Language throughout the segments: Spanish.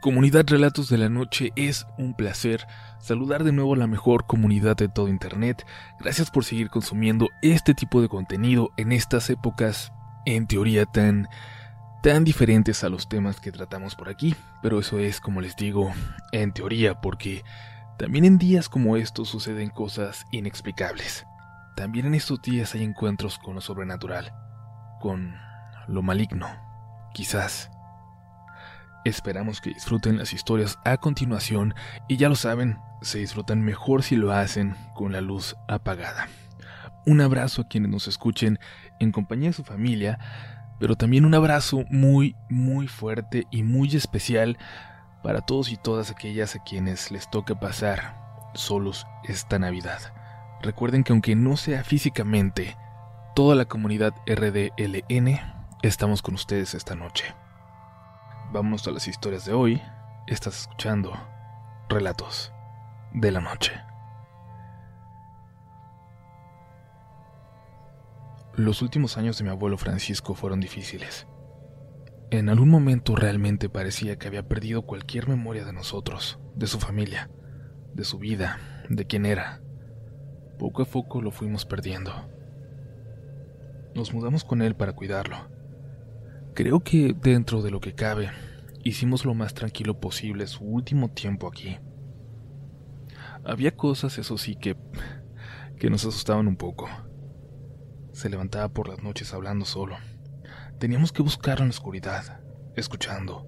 Comunidad Relatos de la Noche, es un placer saludar de nuevo a la mejor comunidad de todo Internet. Gracias por seguir consumiendo este tipo de contenido en estas épocas, en teoría tan, tan diferentes a los temas que tratamos por aquí. Pero eso es, como les digo, en teoría, porque también en días como estos suceden cosas inexplicables. También en estos días hay encuentros con lo sobrenatural, con lo maligno, quizás. Esperamos que disfruten las historias a continuación y ya lo saben, se disfrutan mejor si lo hacen con la luz apagada. Un abrazo a quienes nos escuchen en compañía de su familia, pero también un abrazo muy, muy fuerte y muy especial para todos y todas aquellas a quienes les toca pasar solos esta Navidad. Recuerden que aunque no sea físicamente, toda la comunidad RDLN estamos con ustedes esta noche. Vámonos a las historias de hoy. Estás escuchando Relatos de la Noche. Los últimos años de mi abuelo Francisco fueron difíciles. En algún momento realmente parecía que había perdido cualquier memoria de nosotros, de su familia, de su vida, de quién era. Poco a poco lo fuimos perdiendo. Nos mudamos con él para cuidarlo Creo que dentro de lo que cabe, hicimos lo más tranquilo posible su último tiempo aquí. Había cosas, eso sí, que, que nos asustaban un poco. Se levantaba por las noches hablando solo. Teníamos que buscarlo en la oscuridad, escuchando,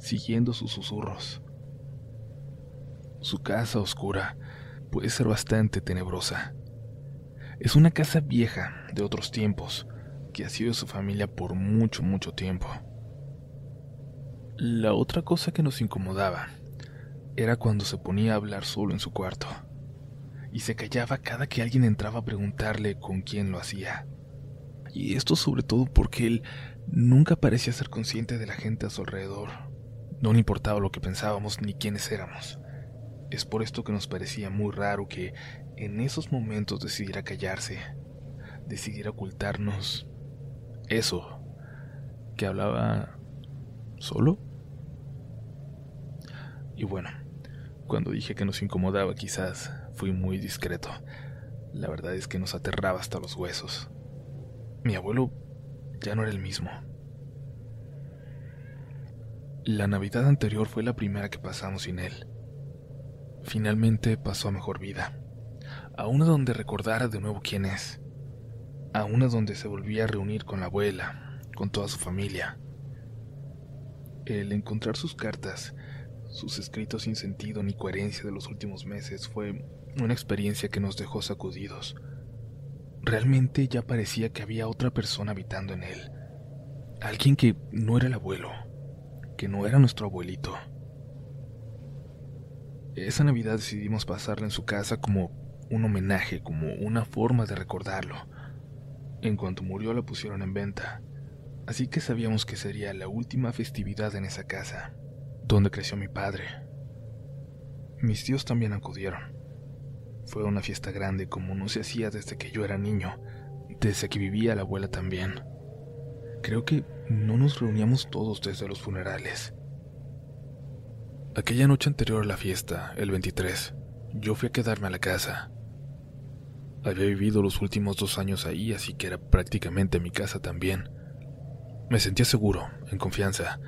siguiendo sus susurros. Su casa oscura puede ser bastante tenebrosa. Es una casa vieja de otros tiempos, que ha sido su familia por mucho, mucho tiempo. La otra cosa que nos incomodaba era cuando se ponía a hablar solo en su cuarto y se callaba cada que alguien entraba a preguntarle con quién lo hacía. Y esto sobre todo porque él nunca parecía ser consciente de la gente a su alrededor. No importaba lo que pensábamos ni quiénes éramos. Es por esto que nos parecía muy raro que en esos momentos decidiera callarse, decidiera ocultarnos eso, que hablaba solo. Y bueno, cuando dije que nos incomodaba quizás fui muy discreto. La verdad es que nos aterraba hasta los huesos. Mi abuelo ya no era el mismo. La Navidad anterior fue la primera que pasamos sin él. Finalmente pasó a mejor vida, a una donde recordara de nuevo quién es a una donde se volvía a reunir con la abuela, con toda su familia. El encontrar sus cartas, sus escritos sin sentido ni coherencia de los últimos meses fue una experiencia que nos dejó sacudidos. Realmente ya parecía que había otra persona habitando en él. Alguien que no era el abuelo, que no era nuestro abuelito. Esa Navidad decidimos pasarla en su casa como un homenaje, como una forma de recordarlo en cuanto murió la pusieron en venta, así que sabíamos que sería la última festividad en esa casa, donde creció mi padre. Mis tíos también acudieron. Fue una fiesta grande como no se hacía desde que yo era niño, desde que vivía la abuela también. Creo que no nos reuníamos todos desde los funerales. Aquella noche anterior a la fiesta, el 23, yo fui a quedarme a la casa. Había vivido los últimos dos años ahí, así que era prácticamente mi casa también. Me sentía seguro, en confianza.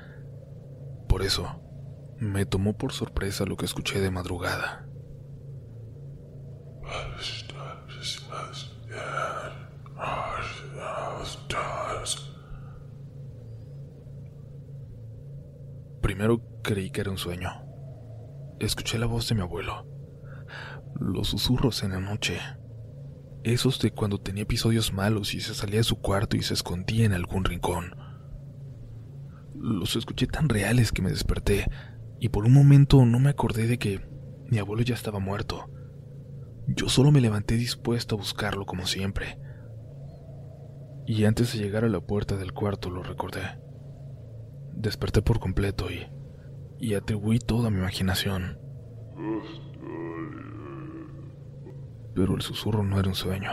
Por eso, me tomó por sorpresa lo que escuché de madrugada. Primero creí que era un sueño. Escuché la voz de mi abuelo, los susurros en la noche, esos de cuando tenía episodios malos y se salía de su cuarto y se escondía en algún rincón. Los escuché tan reales que me desperté y por un momento no me acordé de que mi abuelo ya estaba muerto. Yo solo me levanté dispuesto a buscarlo como siempre. Y antes de llegar a la puerta del cuarto lo recordé. Desperté por completo y, y atribuí toda mi imaginación pero el susurro no era un sueño.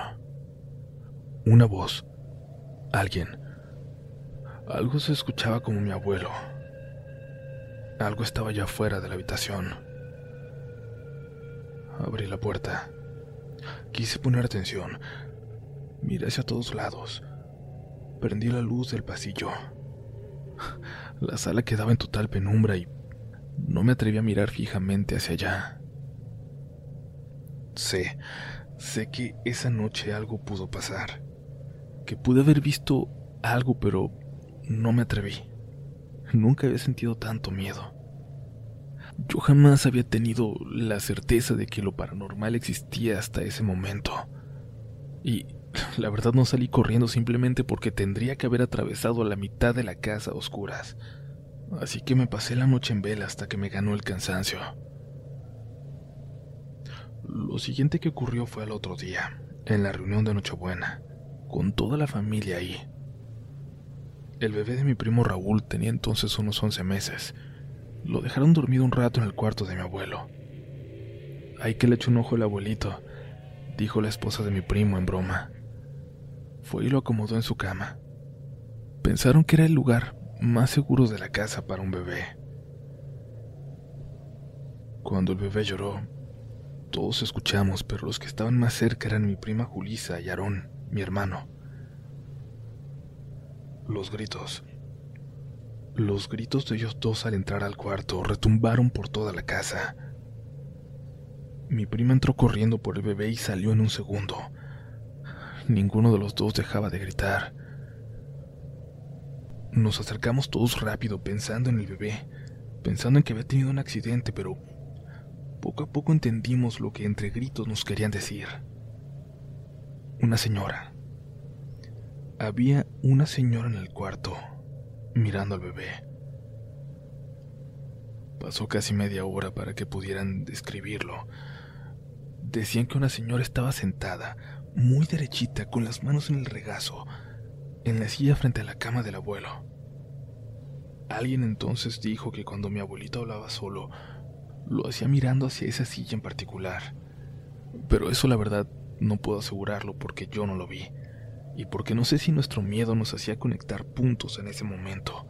Una voz, alguien, algo se escuchaba como mi abuelo. Algo estaba ya fuera de la habitación. Abrí la puerta. Quise poner atención. Miré hacia todos lados. Prendí la luz del pasillo. La sala quedaba en total penumbra y no me atreví a mirar fijamente hacia allá. Sé, sé que esa noche algo pudo pasar. Que pude haber visto algo, pero no me atreví. Nunca había sentido tanto miedo. Yo jamás había tenido la certeza de que lo paranormal existía hasta ese momento. Y la verdad no salí corriendo simplemente porque tendría que haber atravesado la mitad de la casa a oscuras. Así que me pasé la noche en vela hasta que me ganó el cansancio. Lo siguiente que ocurrió fue al otro día, en la reunión de Nochebuena, con toda la familia ahí. El bebé de mi primo Raúl tenía entonces unos 11 meses. Lo dejaron dormido un rato en el cuarto de mi abuelo. Hay que le echó un ojo el abuelito, dijo la esposa de mi primo en broma. Fue y lo acomodó en su cama. Pensaron que era el lugar más seguro de la casa para un bebé. Cuando el bebé lloró, todos escuchamos, pero los que estaban más cerca eran mi prima Julisa y Aarón, mi hermano. Los gritos. Los gritos de ellos dos al entrar al cuarto retumbaron por toda la casa. Mi prima entró corriendo por el bebé y salió en un segundo. Ninguno de los dos dejaba de gritar. Nos acercamos todos rápido pensando en el bebé, pensando en que había tenido un accidente, pero poco a poco entendimos lo que entre gritos nos querían decir. Una señora, había una señora en el cuarto, mirando al bebé. Pasó casi media hora para que pudieran describirlo. Decían que una señora estaba sentada, muy derechita, con las manos en el regazo, en la silla frente a la cama del abuelo. Alguien entonces dijo que cuando mi abuelito hablaba solo, lo hacía mirando hacia esa silla en particular. Pero eso la verdad no puedo asegurarlo porque yo no lo vi y porque no sé si nuestro miedo nos hacía conectar puntos en ese momento,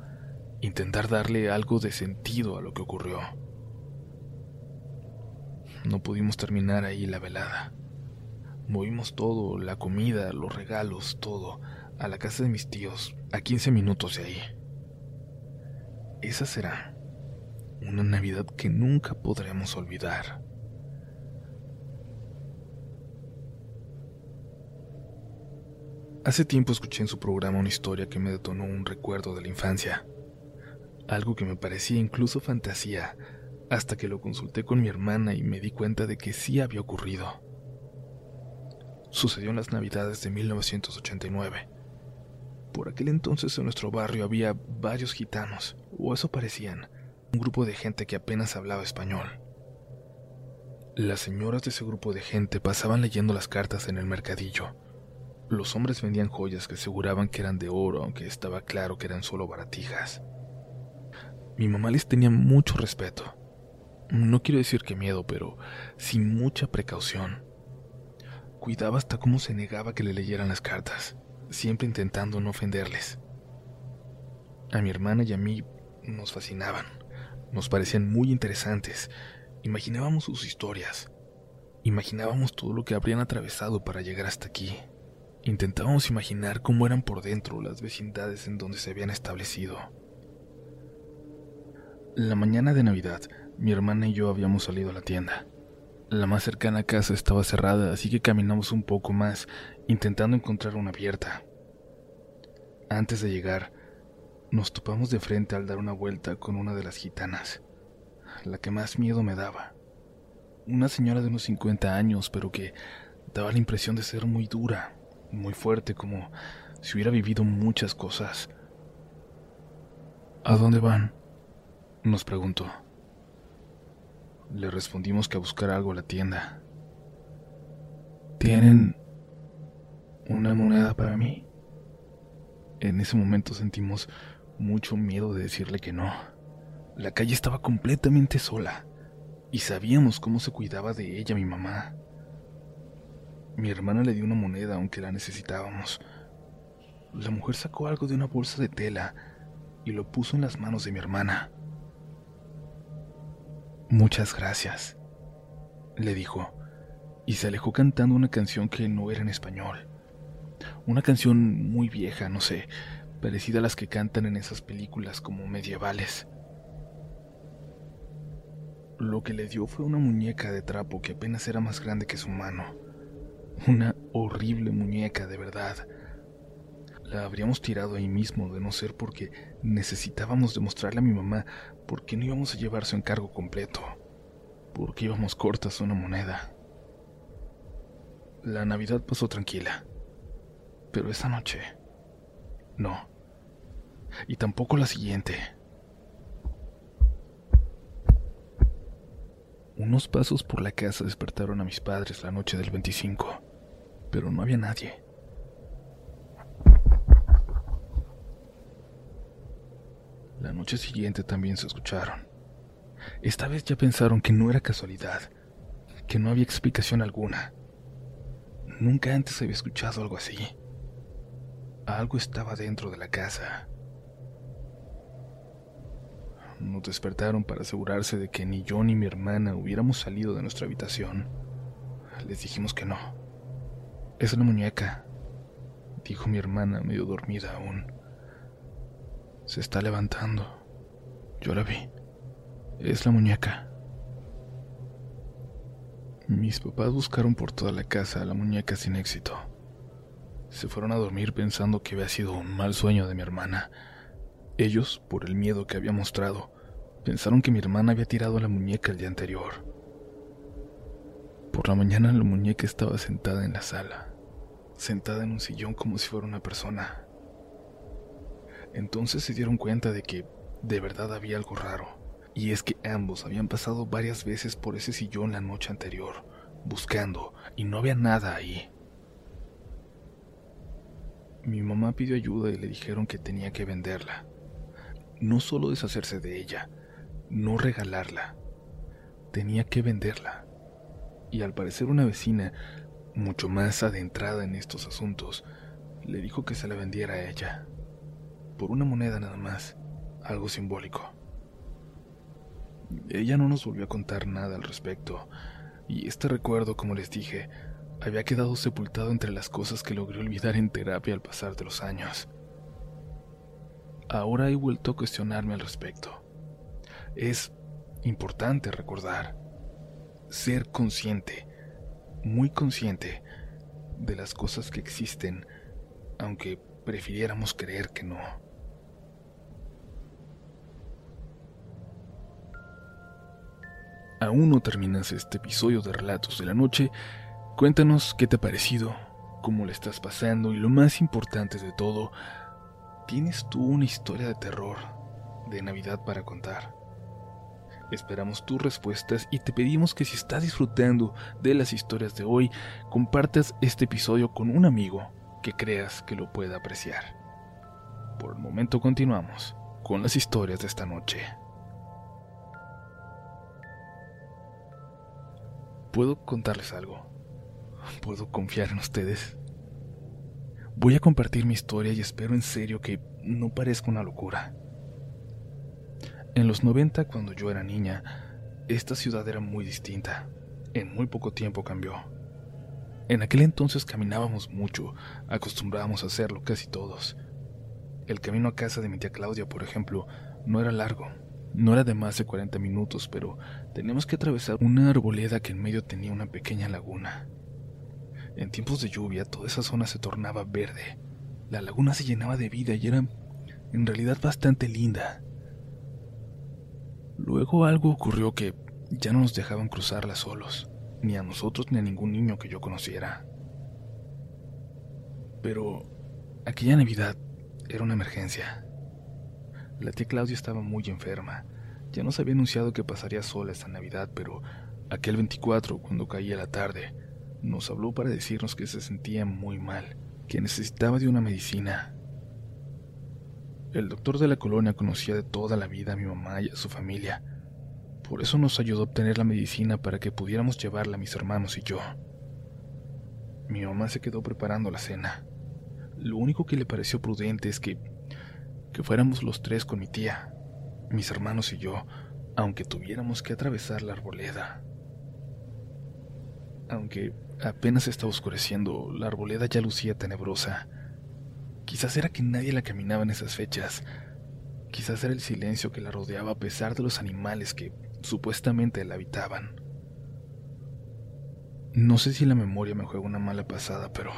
intentar darle algo de sentido a lo que ocurrió. No pudimos terminar ahí la velada. Movimos todo, la comida, los regalos, todo, a la casa de mis tíos, a 15 minutos de ahí. Esa será una Navidad que nunca podremos olvidar. Hace tiempo escuché en su programa una historia que me detonó un recuerdo de la infancia, algo que me parecía incluso fantasía, hasta que lo consulté con mi hermana y me di cuenta de que sí había ocurrido. Sucedió en las Navidades de 1989. Por aquel entonces en nuestro barrio había varios gitanos, o eso parecían, un grupo de gente que apenas hablaba español. Las señoras de ese grupo de gente pasaban leyendo las cartas en el mercadillo, los hombres vendían joyas que aseguraban que eran de oro, aunque estaba claro que eran solo baratijas. Mi mamá les tenía mucho respeto. No quiero decir que miedo, pero sin mucha precaución. Cuidaba hasta cómo se negaba que le leyeran las cartas, siempre intentando no ofenderles. A mi hermana y a mí nos fascinaban, nos parecían muy interesantes, imaginábamos sus historias, imaginábamos todo lo que habrían atravesado para llegar hasta aquí. Intentábamos imaginar cómo eran por dentro las vecindades en donde se habían establecido. La mañana de Navidad, mi hermana y yo habíamos salido a la tienda. La más cercana casa estaba cerrada, así que caminamos un poco más, intentando encontrar una abierta. Antes de llegar, nos topamos de frente al dar una vuelta con una de las gitanas, la que más miedo me daba. Una señora de unos 50 años, pero que daba la impresión de ser muy dura, muy fuerte, como si hubiera vivido muchas cosas. ¿A dónde van? nos preguntó. Le respondimos que a buscar algo a la tienda. ¿Tienen una moneda para mí? En ese momento sentimos mucho miedo de decirle que no. La calle estaba completamente sola y sabíamos cómo se cuidaba de ella mi mamá. Mi hermana le dio una moneda aunque la necesitábamos. La mujer sacó algo de una bolsa de tela y lo puso en las manos de mi hermana. Muchas gracias, le dijo, y se alejó cantando una canción que no era en español. Una canción muy vieja, no sé, parecida a las que cantan en esas películas como medievales. Lo que le dio fue una muñeca de trapo que apenas era más grande que su mano. Una horrible muñeca, de verdad. La habríamos tirado ahí mismo, de no ser porque necesitábamos demostrarle a mi mamá por qué no íbamos a llevar su encargo completo, porque íbamos cortas una moneda. La Navidad pasó tranquila, pero esa noche, no. Y tampoco la siguiente. Unos pasos por la casa despertaron a mis padres la noche del 25, pero no había nadie. La noche siguiente también se escucharon. Esta vez ya pensaron que no era casualidad, que no había explicación alguna. Nunca antes había escuchado algo así. Algo estaba dentro de la casa. Nos despertaron para asegurarse de que ni yo ni mi hermana hubiéramos salido de nuestra habitación. Les dijimos que no. Es una muñeca, dijo mi hermana medio dormida aún. Se está levantando. Yo la vi. Es la muñeca. Mis papás buscaron por toda la casa a la muñeca sin éxito. Se fueron a dormir pensando que había sido un mal sueño de mi hermana. Ellos, por el miedo que había mostrado, pensaron que mi hermana había tirado la muñeca el día anterior. Por la mañana la muñeca estaba sentada en la sala, sentada en un sillón como si fuera una persona. Entonces se dieron cuenta de que de verdad había algo raro, y es que ambos habían pasado varias veces por ese sillón la noche anterior, buscando, y no había nada ahí. Mi mamá pidió ayuda y le dijeron que tenía que venderla, no solo deshacerse de ella, no regalarla, tenía que venderla. Y al parecer una vecina, mucho más adentrada en estos asuntos, le dijo que se la vendiera a ella, por una moneda nada más, algo simbólico. Ella no nos volvió a contar nada al respecto, y este recuerdo, como les dije, había quedado sepultado entre las cosas que logré olvidar en terapia al pasar de los años. Ahora he vuelto a cuestionarme al respecto. Es importante recordar, ser consciente, muy consciente de las cosas que existen, aunque prefiriéramos creer que no. Aún no terminas este episodio de Relatos de la Noche, cuéntanos qué te ha parecido, cómo le estás pasando y lo más importante de todo, ¿Tienes tú una historia de terror, de Navidad para contar? Esperamos tus respuestas y te pedimos que si estás disfrutando de las historias de hoy, compartas este episodio con un amigo que creas que lo pueda apreciar. Por el momento continuamos con las historias de esta noche. ¿Puedo contarles algo? ¿Puedo confiar en ustedes? Voy a compartir mi historia y espero en serio que no parezca una locura. En los 90, cuando yo era niña, esta ciudad era muy distinta. En muy poco tiempo cambió. En aquel entonces caminábamos mucho, acostumbrábamos a hacerlo casi todos. El camino a casa de mi tía Claudia, por ejemplo, no era largo, no era de más de 40 minutos, pero teníamos que atravesar una arboleda que en medio tenía una pequeña laguna. En tiempos de lluvia toda esa zona se tornaba verde. La laguna se llenaba de vida y era en realidad bastante linda. Luego algo ocurrió que ya no nos dejaban cruzarla solos, ni a nosotros ni a ningún niño que yo conociera. Pero aquella Navidad era una emergencia. La tía Claudia estaba muy enferma. Ya nos había anunciado que pasaría sola esta Navidad, pero aquel 24, cuando caía la tarde, nos habló para decirnos que se sentía muy mal, que necesitaba de una medicina. El doctor de la colonia conocía de toda la vida a mi mamá y a su familia. Por eso nos ayudó a obtener la medicina para que pudiéramos llevarla a mis hermanos y yo. Mi mamá se quedó preparando la cena. Lo único que le pareció prudente es que, que fuéramos los tres con mi tía, mis hermanos y yo, aunque tuviéramos que atravesar la arboleda. Aunque apenas estaba oscureciendo, la arboleda ya lucía tenebrosa. Quizás era que nadie la caminaba en esas fechas. Quizás era el silencio que la rodeaba a pesar de los animales que supuestamente la habitaban. No sé si la memoria me juega una mala pasada, pero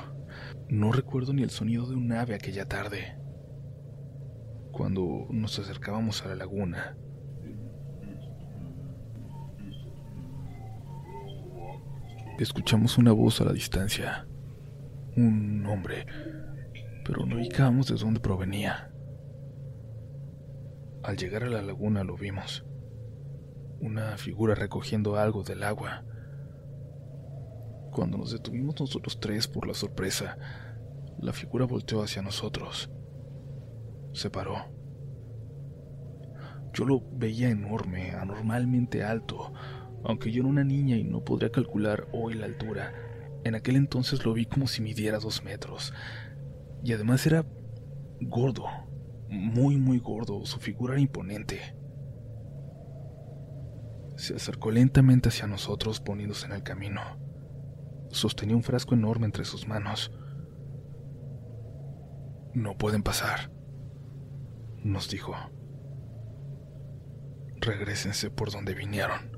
no recuerdo ni el sonido de un ave aquella tarde. Cuando nos acercábamos a la laguna, escuchamos una voz a la distancia. Un hombre, pero no ubicábamos de dónde provenía. Al llegar a la laguna lo vimos. Una figura recogiendo algo del agua. Cuando nos detuvimos nosotros tres por la sorpresa, la figura volteó hacia nosotros. Se paró. Yo lo veía enorme, anormalmente alto, aunque yo era una niña y no podría calcular hoy la altura. En aquel entonces lo vi como si midiera dos metros. Y además era gordo, muy, muy gordo. Su figura era imponente. Se acercó lentamente hacia nosotros poniéndose en el camino. Sostenía un frasco enorme entre sus manos. No pueden pasar, nos dijo. Regrésense por donde vinieron.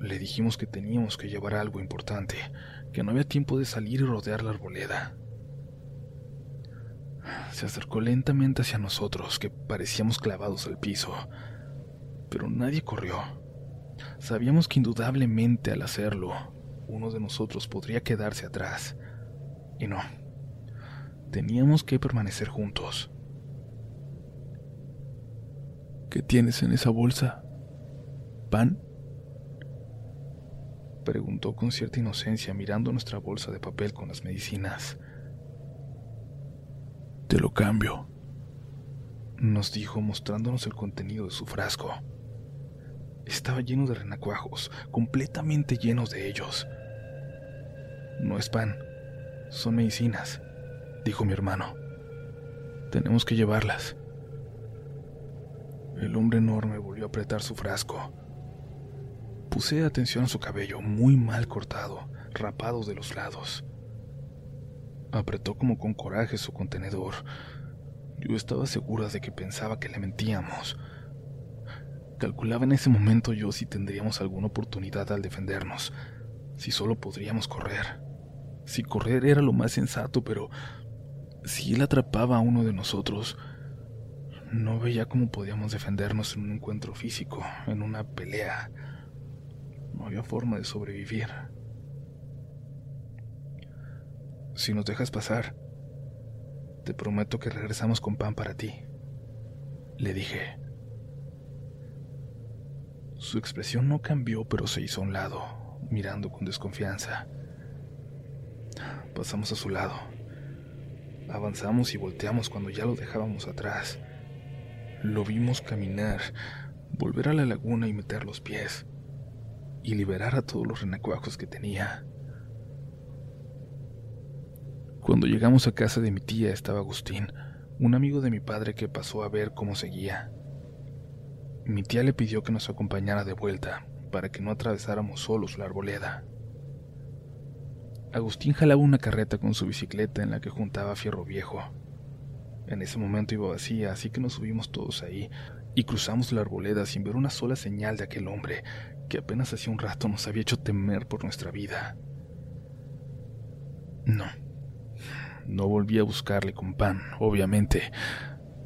Le dijimos que teníamos que llevar algo importante, que no había tiempo de salir y rodear la arboleda. Se acercó lentamente hacia nosotros, que parecíamos clavados al piso, pero nadie corrió. Sabíamos que indudablemente al hacerlo, uno de nosotros podría quedarse atrás. Y no. Teníamos que permanecer juntos. ¿Qué tienes en esa bolsa? ¿Pan? Preguntó con cierta inocencia mirando nuestra bolsa de papel con las medicinas. Te lo cambio, nos dijo mostrándonos el contenido de su frasco. Estaba lleno de renacuajos, completamente llenos de ellos. No es pan, son medicinas, dijo mi hermano. Tenemos que llevarlas. El hombre enorme volvió a apretar su frasco. Puse atención a su cabello, muy mal cortado, rapado de los lados. Apretó como con coraje su contenedor. Yo estaba segura de que pensaba que le mentíamos, Calculaba en ese momento yo si tendríamos alguna oportunidad al defendernos, si solo podríamos correr. Si correr era lo más sensato, pero si él atrapaba a uno de nosotros, no veía cómo podíamos defendernos en un encuentro físico, en una pelea. No había forma de sobrevivir. Si nos dejas pasar, te prometo que regresamos con pan para ti, le dije. Su expresión no cambió, pero se hizo a un lado, mirando con desconfianza. Pasamos a su lado. Avanzamos y volteamos cuando ya lo dejábamos atrás. Lo vimos caminar, volver a la laguna y meter los pies, y liberar a todos los renacuajos que tenía. Cuando llegamos a casa de mi tía estaba Agustín, un amigo de mi padre que pasó a ver cómo seguía. Mi tía le pidió que nos acompañara de vuelta, para que no atravesáramos solos la arboleda. Agustín jalaba una carreta con su bicicleta en la que juntaba fierro viejo. En ese momento iba vacía, así que nos subimos todos ahí y cruzamos la arboleda sin ver una sola señal de aquel hombre que apenas hacía un rato nos había hecho temer por nuestra vida. No, no volví a buscarle con pan, obviamente.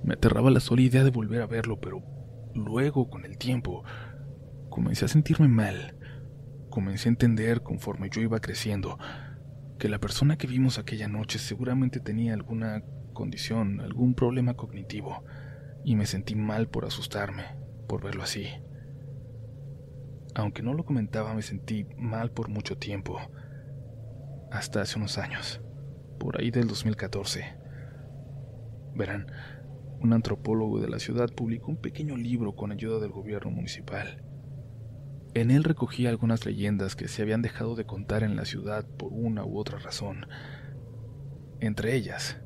Me aterraba la sola idea de volver a verlo, pero Luego, con el tiempo, comencé a sentirme mal. Comencé a entender, conforme yo iba creciendo, que la persona que vimos aquella noche seguramente tenía alguna condición, algún problema cognitivo, y me sentí mal por asustarme, por verlo así. Aunque no lo comentaba, me sentí mal por mucho tiempo, hasta hace unos años, por ahí del 2014. Verán, un antropólogo de la ciudad publicó un pequeño libro con ayuda del gobierno municipal. En él recogía algunas leyendas que se habían dejado de contar en la ciudad por una u otra razón. Entre ellas,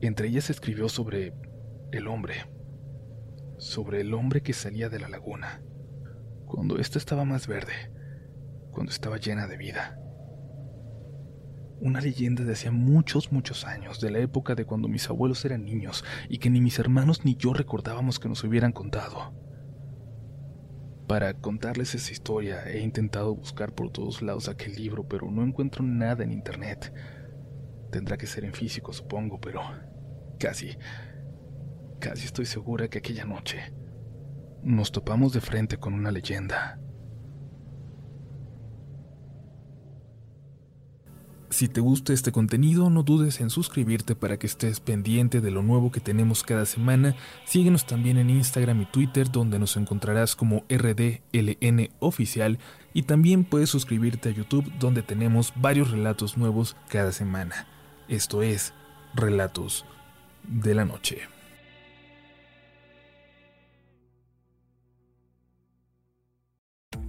entre ellas escribió sobre el hombre, sobre el hombre que salía de la laguna, cuando ésta estaba más verde, cuando estaba llena de vida. Una leyenda de hacía muchos, muchos años, de la época de cuando mis abuelos eran niños y que ni mis hermanos ni yo recordábamos que nos hubieran contado. Para contarles esa historia he intentado buscar por todos lados aquel libro, pero no encuentro nada en internet. Tendrá que ser en físico, supongo, pero casi, casi estoy segura que aquella noche nos topamos de frente con una leyenda. Si te gusta este contenido, no dudes en suscribirte para que estés pendiente de lo nuevo que tenemos cada semana. Síguenos también en Instagram y Twitter, donde nos encontrarás como RDLN Oficial. Y también puedes suscribirte a YouTube, donde tenemos varios relatos nuevos cada semana. Esto es Relatos de la Noche.